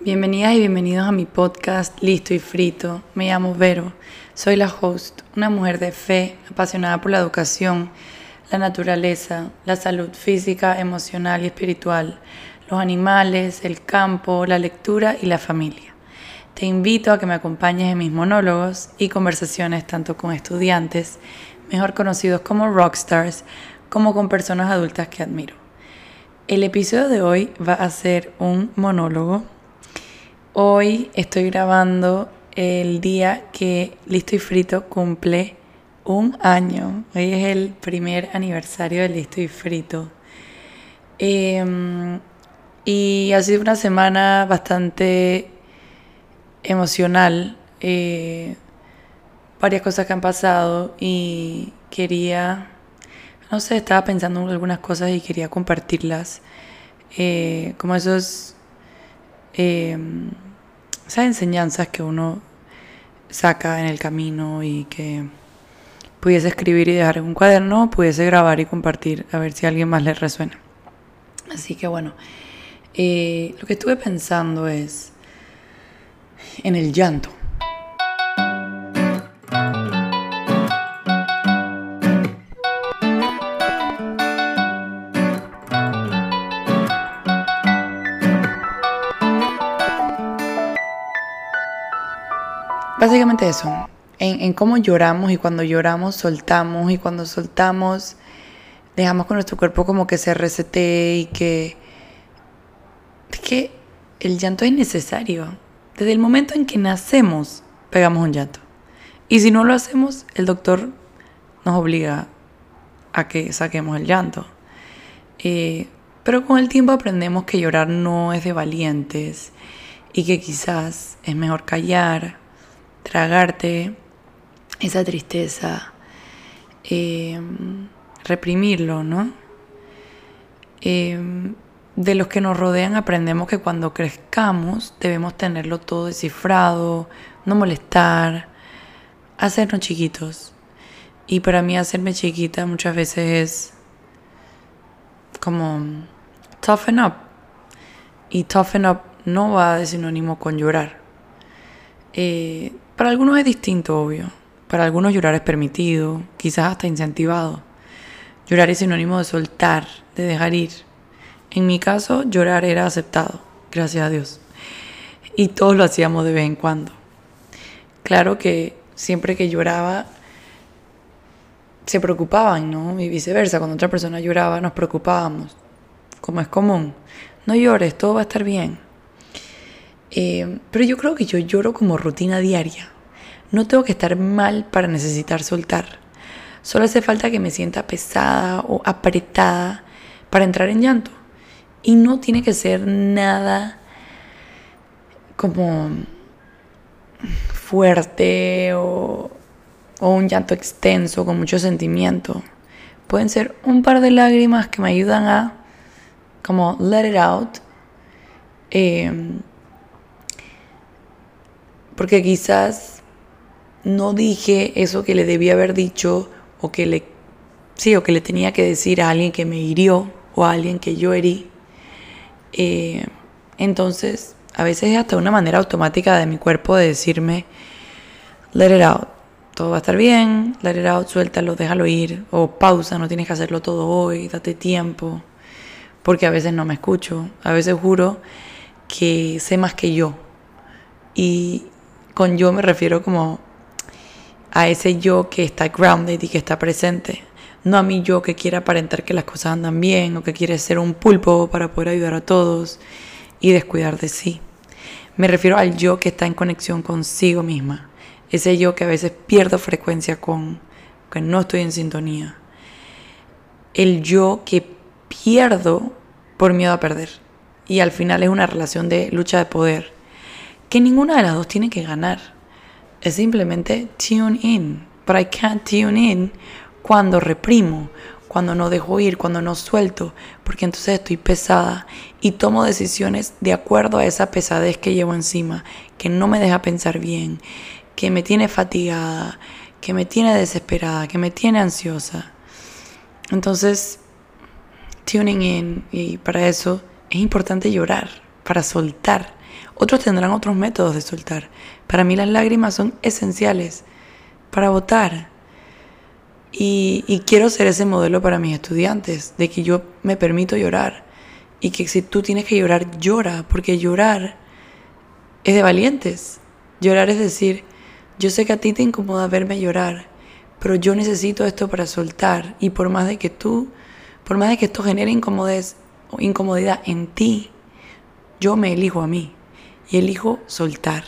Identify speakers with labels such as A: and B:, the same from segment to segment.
A: Bienvenidas y bienvenidos a mi podcast Listo y Frito. Me llamo Vero, soy la host, una mujer de fe, apasionada por la educación, la naturaleza, la salud física, emocional y espiritual, los animales, el campo, la lectura y la familia. Te invito a que me acompañes en mis monólogos y conversaciones tanto con estudiantes, mejor conocidos como rockstars, como con personas adultas que admiro. El episodio de hoy va a ser un monólogo. Hoy estoy grabando el día que Listo y Frito cumple un año. Hoy es el primer aniversario de Listo y Frito. Em, y ha sido una semana bastante emocional, eh, varias cosas que han pasado y quería, no sé, estaba pensando en algunas cosas y quería compartirlas, eh, como esos, eh, esas enseñanzas que uno saca en el camino y que pudiese escribir y dejar en un cuaderno, pudiese grabar y compartir a ver si a alguien más le resuena. Así que bueno, lo que estuve pensando es, en el llanto. Básicamente eso, en, cómo lloramos y cuando lloramos soltamos y cuando soltamos dejamos que nuestro cuerpo como que se resete y que... Es que el llanto es necesario. Desde el momento en que nacemos, pegamos un llanto. Y si no lo hacemos, el doctor nos obliga a que saquemos el llanto. Eh, pero con el tiempo aprendemos que llorar no es de valientes y que quizás es mejor callar, tragarte esa tristeza, eh, reprimirlo, ¿no? Eh, de los que nos rodean aprendemos que cuando crezcamos debemos tenerlo todo descifrado, no molestar, hacernos chiquitos. Y para mí hacerme chiquita muchas veces es como toughen up. Y toughen up no va de sinónimo con llorar. Eh, para algunos es distinto, obvio. Para algunos llorar es permitido, quizás hasta incentivado. Llorar es sinónimo de soltar, de dejar ir en mi caso, llorar era aceptado, gracias a Dios. Y todos lo hacíamos de vez en cuando. Claro que siempre que lloraba, se preocupaban, ¿no? Y viceversa, cuando otra persona lloraba, nos preocupábamos, como es común. No llores, todo va a estar bien. Eh, pero yo creo que yo lloro como rutina diaria. No tengo que estar mal para necesitar soltar. Solo hace falta que me sienta pesada o apretada para entrar en llanto. Y no tiene que ser nada como fuerte o, un llanto extenso con mucho sentimiento. Pueden ser un par de lágrimas que me ayudan a como let it out. Em, porque quizás no dije eso que le debía haber dicho o que le sí o que le tenía que decir a alguien que me hirió o a alguien que yo herí eh, entonces, a veces es hasta una manera automática de mi cuerpo de decirme, let it out, todo va a estar bien, let it out, suéltalo, déjalo ir, o pausa, no tienes que hacerlo todo hoy, date tiempo, porque a veces no me escucho, a veces juro que sé más que yo. Y con yo me refiero como a ese yo que está grounded y que está presente no a mí yo que quiera aparentar que las cosas andan bien o que quiere ser un pulpo para poder ayudar a todos y descuidar de sí. Me refiero al yo que está en conexión consigo misma, ese yo que a veces pierdo frecuencia con, que no estoy en sintonía. El yo que pierdo por miedo a perder. Y al final es una relación de lucha de poder, que ninguna de las dos tiene que ganar. Es simplemente tune in. But I can't tune in cuando reprimo, cuando no dejo ir, cuando no suelto, porque entonces estoy pesada y tomo decisiones de acuerdo a esa pesadez que llevo encima, que no me deja pensar bien, que me tiene fatigada, que me tiene desesperada, que me tiene ansiosa. Entonces, tuning in, y para eso es importante llorar, para soltar, Otros tendrán otros métodos de soltar. Para mí las lágrimas son esenciales para votar. Y, quiero ser ese modelo para mis estudiantes, de que yo me permito llorar. Y que si tú tienes que llorar, llora, porque llorar es de valientes. Llorar es decir, yo sé que a ti te incomoda verme llorar, pero yo necesito esto para soltar. Y por más de que tú, por más de que esto genere incomodidad en ti, yo me elijo a mí y elijo soltar.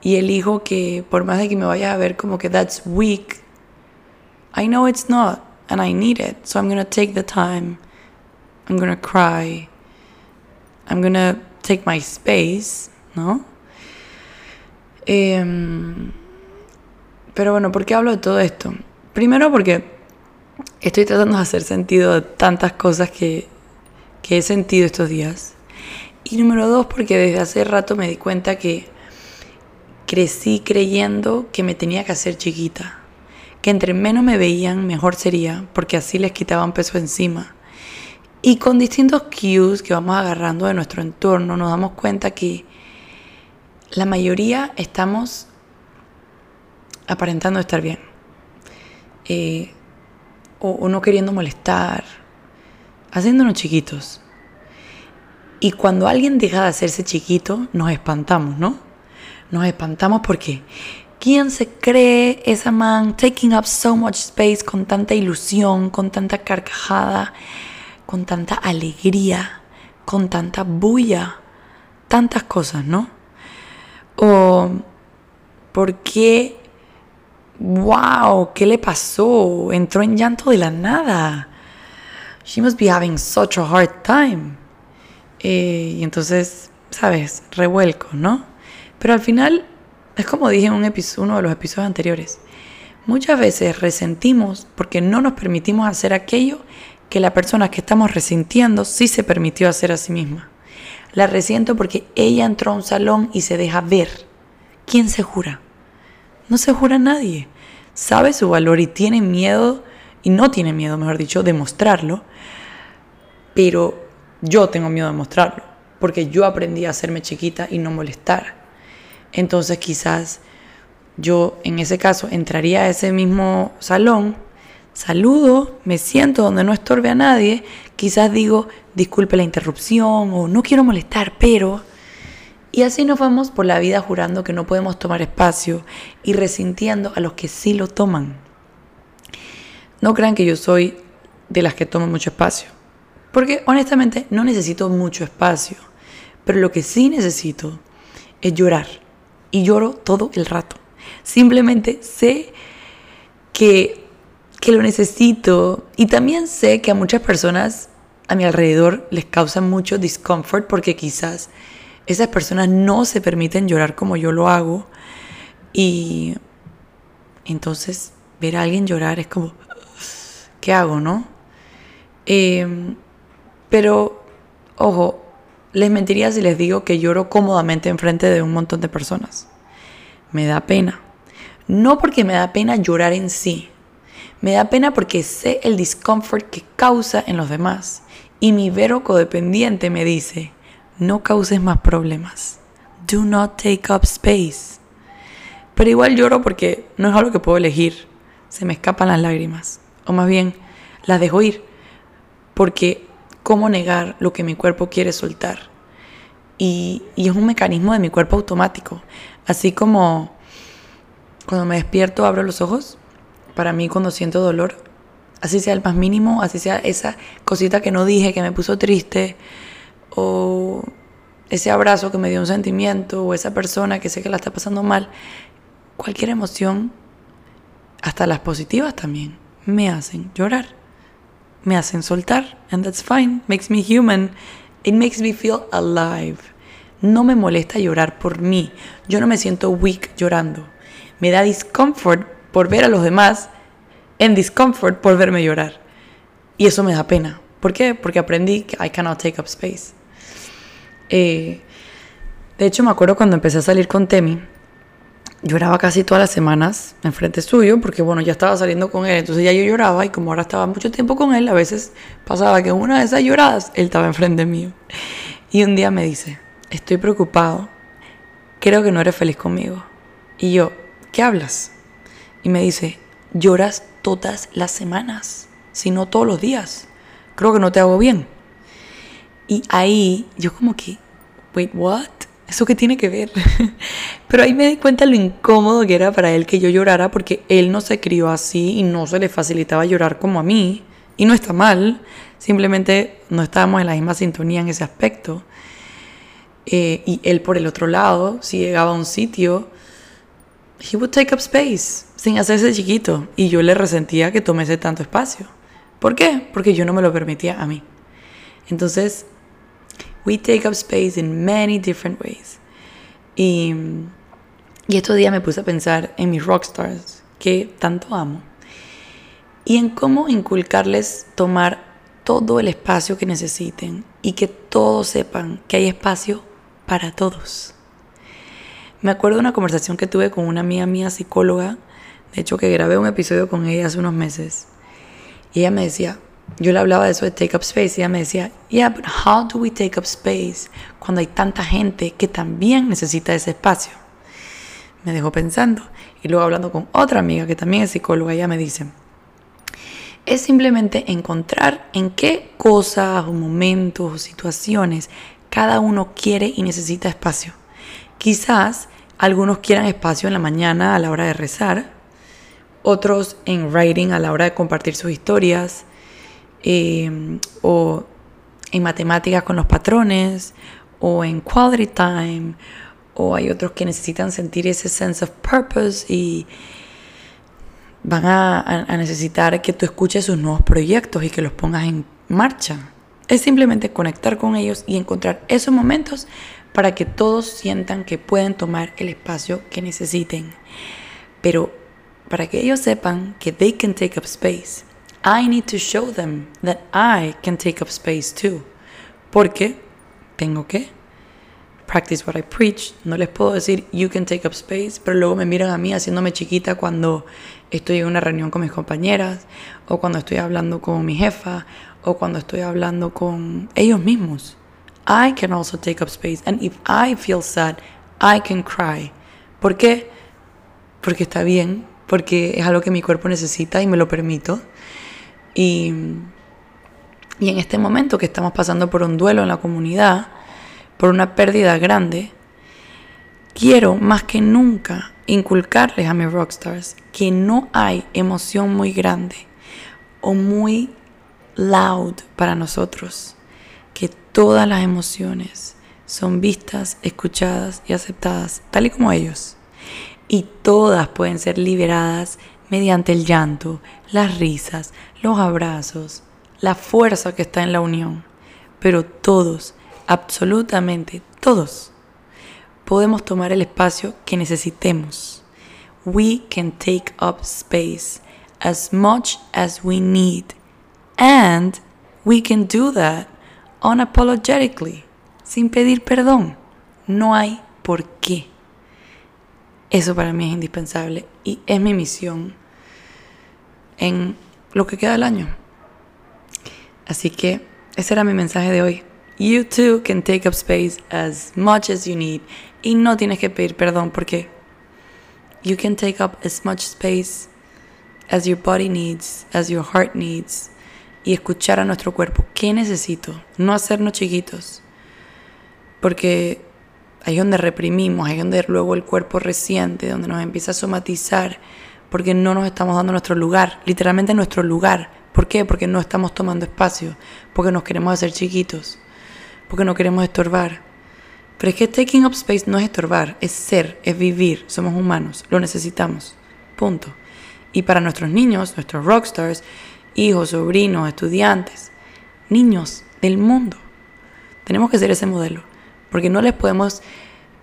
A: Y elijo que por más de que me vayas a ver como que that's weak, I know it's not and I need it. So I'm going to take the time. I'm going to cry. I'm going to take my space, ¿no? Em, pero bueno, ¿por qué hablo de todo esto? Primero porque estoy tratando de hacer sentido de tantas cosas que, que he sentido estos días. Y número dos, porque desde hace rato me di cuenta que crecí creyendo que me tenía que hacer chiquita. Que entre menos me veían, mejor sería, porque así les quitaban peso encima. Y con distintos cues que vamos agarrando de nuestro entorno, nos damos cuenta que la mayoría estamos aparentando estar bien. Eh, o, no queriendo molestar, haciéndonos chiquitos. Y cuando alguien deja de hacerse chiquito, nos espantamos, ¿no? Nos espantamos porque ¿quién se cree esa man taking up so much space con tanta ilusión, con tanta carcajada, con tanta alegría, con tanta bulla, tantas cosas, ¿no? O ¿por qué? ¡Wow! ¿Qué le pasó? Entró en llanto de la nada. She must be having such a hard time. Eh, y entonces, ¿sabes? Revuelco, ¿no? Pero al final, es como dije en un uno de los episodios anteriores. Muchas veces resentimos porque no nos permitimos hacer aquello que la persona que estamos resintiendo sí se permitió hacer a sí misma. La resiento porque ella entró a un salón y se deja ver. ¿Quién se jura? No se jura nadie. Sabe su valor y tiene miedo, y no tiene miedo, mejor dicho, de mostrarlo. Pero yo tengo miedo de mostrarlo, porque yo aprendí a hacerme chiquita y no molestar. Entonces quizás yo en ese caso entraría a ese mismo salón saludo, me siento donde no estorbe a nadie, quizás digo, disculpe la interrupción o no quiero molestar, pero... Y así nos vamos por la vida jurando que no podemos tomar espacio y resintiendo a los que sí lo toman. No crean que yo soy de las que toman mucho espacio, porque honestamente no necesito mucho espacio, pero lo que sí necesito es llorar. Y lloro todo el rato. Simplemente sé que que lo necesito y también sé que a muchas personas a mi alrededor les causa mucho discomfort porque quizás esas personas no se permiten llorar como yo lo hago y entonces ver a alguien llorar es como, ¿qué hago, no? Em, pero, ojo, les mentiría si les digo que lloro cómodamente enfrente de un montón de personas. Me da pena. No porque me da pena llorar en sí, me da pena porque sé el discomfort que causa en los demás. Y mi vero codependiente me dice, no causes más problemas. Do not take up space. Pero igual lloro porque no es algo que puedo elegir. Se me escapan las lágrimas. O más bien, las dejo ir. Porque ¿cómo negar lo que mi cuerpo quiere soltar? Y, y es un mecanismo de mi cuerpo automático. Así como cuando me despierto abro los ojos para mí cuando siento dolor, así sea el más mínimo, así sea esa cosita que no dije que me puso triste, o ese abrazo que me dio un sentimiento, o esa persona que sé que la está pasando mal, cualquier emoción, hasta las positivas también, me hacen llorar, me hacen soltar, and that's fine, makes me human, it makes me feel alive. No me molesta llorar por mí, yo no me siento weak llorando, me da discomfort por ver a los demás en discomfort por verme llorar. Y eso me da pena. ¿Por qué? Porque aprendí que I cannot take up space. Eh, de hecho, me acuerdo cuando empecé a salir con Temi, lloraba casi todas las semanas en frente suyo, porque bueno, ya estaba saliendo con él, entonces ya yo lloraba y como ahora estaba mucho tiempo con él, a veces pasaba que en una de esas lloradas él estaba enfrente mío. Y un día me dice, estoy preocupado, creo que no eres feliz conmigo. Y yo, ¿qué hablas? Y me dice, lloras todas las semanas, si no todos los días. Creo que no te hago bien. Y ahí yo como que, wait, what? ¿Eso qué tiene que ver? Pero ahí me di cuenta lo incómodo que era para él que yo llorara porque él no se crió así y no se le facilitaba llorar como a mí. Y no está mal, simplemente no estábamos en la misma sintonía en ese aspecto. Eh, y él por el otro lado, si llegaba a un sitio, he would take up space sin hacerse chiquito. Y yo le resentía que tomese tanto espacio. ¿Por qué? Porque yo no me lo permitía a mí. Entonces, we take up space in many different ways. Y, y estos días me puse a pensar en mis rockstars, que tanto amo, y en cómo inculcarles tomar todo el espacio que necesiten y que todos sepan que hay espacio para todos. Me acuerdo de una conversación que tuve con una amiga mía psicóloga, de hecho que grabé un episodio con ella hace unos meses, y ella me decía, yo le hablaba de eso de take up space y ella me decía, yeah, but how do we take up space cuando hay tanta gente que también necesita ese espacio? Me dejó pensando y luego hablando con otra amiga que también es psicóloga, ella me dice, es simplemente encontrar en qué cosas o momentos o situaciones cada uno quiere y necesita espacio. Quizás algunos quieran espacio en la mañana a la hora de rezar, otros en writing a la hora de compartir sus historias, eh, o en matemáticas con los patrones, o en quality time, o hay otros que necesitan sentir ese sense of purpose y van a, a, necesitar que tú escuches sus nuevos proyectos y que los pongas en marcha. Es simplemente conectar con ellos y encontrar esos momentos para que todos sientan que pueden tomar el espacio que necesiten. Pero para que ellos sepan que they can take up space, I need to show them that I can take up space too. Porque tengo que practice what I preach. No les puedo decir you can take up space, pero luego me miran a mí haciéndome chiquita cuando estoy en una reunión con mis compañeras, o cuando estoy hablando con mi jefa, o cuando estoy hablando con ellos mismos. I can also take up space. And if I feel sad, I can cry. ¿Por qué? Porque está bien, porque es algo que mi cuerpo necesita y me lo permito. Y, y en este momento que estamos pasando por un duelo en la comunidad, por una pérdida grande, quiero más que nunca inculcarles a mis rockstars que no hay emoción muy grande o muy loud para nosotros, que todas las emociones son vistas, escuchadas y aceptadas tal y como ellos. Y todas pueden ser liberadas mediante el llanto, las risas, los abrazos, la fuerza que está en la unión. Pero todos, absolutamente todos, podemos tomar el espacio que necesitemos. We can take up space as much as we need. And we can do that unapologetically, sin pedir perdón. No hay por qué. Eso para mí es indispensable y es mi misión en lo que queda del año. Así que ese era mi mensaje de hoy. You too can take up space as much as you need. Y no tienes que pedir perdón porque you can take up as much space as your body needs, as your heart needs. Y escuchar a nuestro cuerpo. ¿Qué necesito? No hacernos chiquitos. Porque ahí es donde reprimimos, ahí es donde luego el cuerpo resiente, donde nos empieza a somatizar, porque no nos estamos dando nuestro lugar, literalmente nuestro lugar. ¿Por qué? Porque no estamos tomando espacio, porque nos queremos hacer chiquitos porque no queremos estorbar. Pero es que taking up space no es estorbar, es ser, es vivir, somos humanos, lo necesitamos. Punto. Y para nuestros niños, nuestros rockstars, hijos, sobrinos, estudiantes, niños del mundo, tenemos que ser ese modelo, porque no les podemos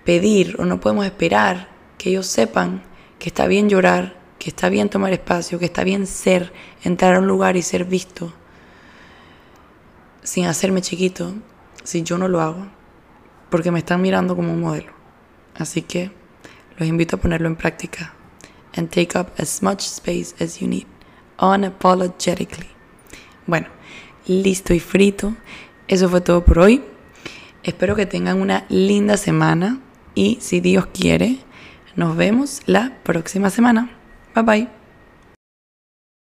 A: pedir o no podemos esperar que ellos sepan que está bien llorar, que está bien tomar espacio, que está bien ser, entrar a un lugar y ser visto, sin hacerme chiquito, si yo no lo hago, porque me están mirando como un modelo. Así que los invito a ponerlo en práctica. And take up as much space as you need, unapologetically. Bueno, listo y frito. Eso fue todo por hoy. Espero que tengan una linda semana y si Dios quiere, nos vemos la próxima semana. Bye bye.